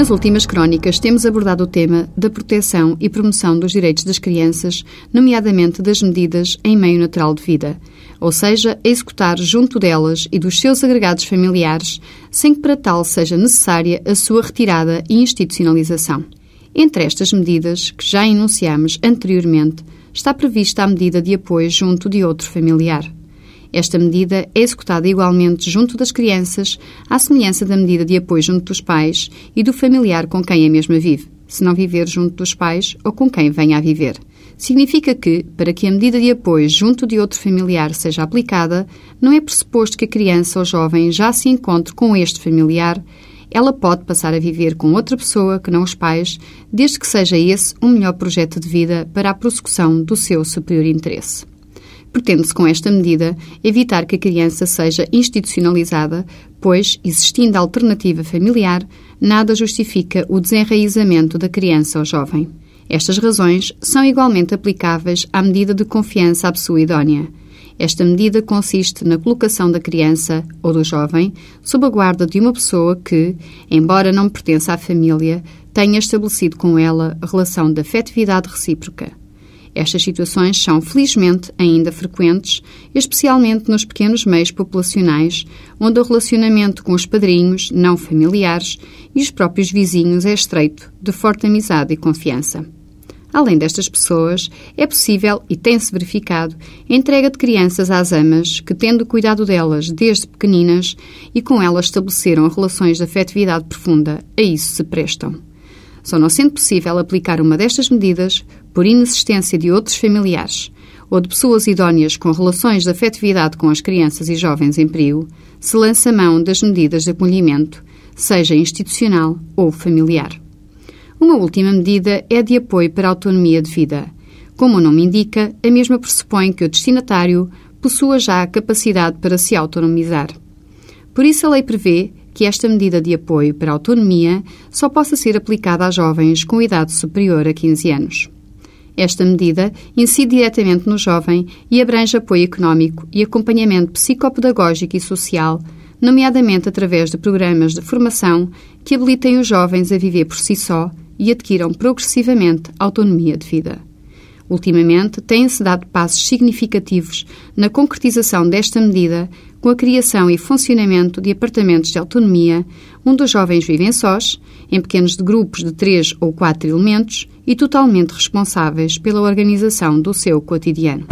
Nas últimas crónicas, temos abordado o tema da proteção e promoção dos direitos das crianças, nomeadamente das medidas em meio natural de vida, ou seja, executar junto delas e dos seus agregados familiares, sem que para tal seja necessária a sua retirada e institucionalização. Entre estas medidas, que já enunciamos anteriormente, está prevista a medida de apoio junto de outro familiar. Esta medida é executada igualmente junto das crianças, à semelhança da medida de apoio junto dos pais e do familiar com quem a mesma vive, se não viver junto dos pais ou com quem venha a viver. Significa que, para que a medida de apoio junto de outro familiar seja aplicada, não é pressuposto que a criança ou jovem já se encontre com este familiar, ela pode passar a viver com outra pessoa que não os pais, desde que seja esse um melhor projeto de vida para a prossecução do seu superior interesse. Pretende-se, com esta medida, evitar que a criança seja institucionalizada, pois, existindo alternativa familiar, nada justifica o desenraizamento da criança ou jovem. Estas razões são igualmente aplicáveis à medida de confiança à pessoa idónea. Esta medida consiste na colocação da criança ou do jovem sob a guarda de uma pessoa que, embora não pertença à família, tenha estabelecido com ela relação de afetividade recíproca. Estas situações são, felizmente, ainda frequentes, especialmente nos pequenos meios populacionais, onde o relacionamento com os padrinhos, não familiares, e os próprios vizinhos é estreito, de forte amizade e confiança. Além destas pessoas, é possível, e tem-se verificado, a entrega de crianças às amas que, tendo cuidado delas desde pequeninas e com elas estabeleceram relações de afetividade profunda, a isso se prestam. Só não sendo possível aplicar uma destas medidas, por inexistência de outros familiares ou de pessoas idóneas com relações de afetividade com as crianças e jovens em perigo, se lança mão das medidas de acolhimento, seja institucional ou familiar. Uma última medida é de apoio para a autonomia de vida. Como o nome indica, a mesma pressupõe que o destinatário possua já a capacidade para se autonomizar. Por isso, a lei prevê que esta medida de apoio para a autonomia só possa ser aplicada a jovens com idade superior a 15 anos. Esta medida incide diretamente no jovem e abrange apoio económico e acompanhamento psicopedagógico e social, nomeadamente através de programas de formação que habilitem os jovens a viver por si só e adquiram progressivamente autonomia de vida. Ultimamente, têm-se dado passos significativos na concretização desta medida com a criação e funcionamento de apartamentos de autonomia, onde os jovens vivem sós, em pequenos grupos de três ou quatro elementos e totalmente responsáveis pela organização do seu cotidiano.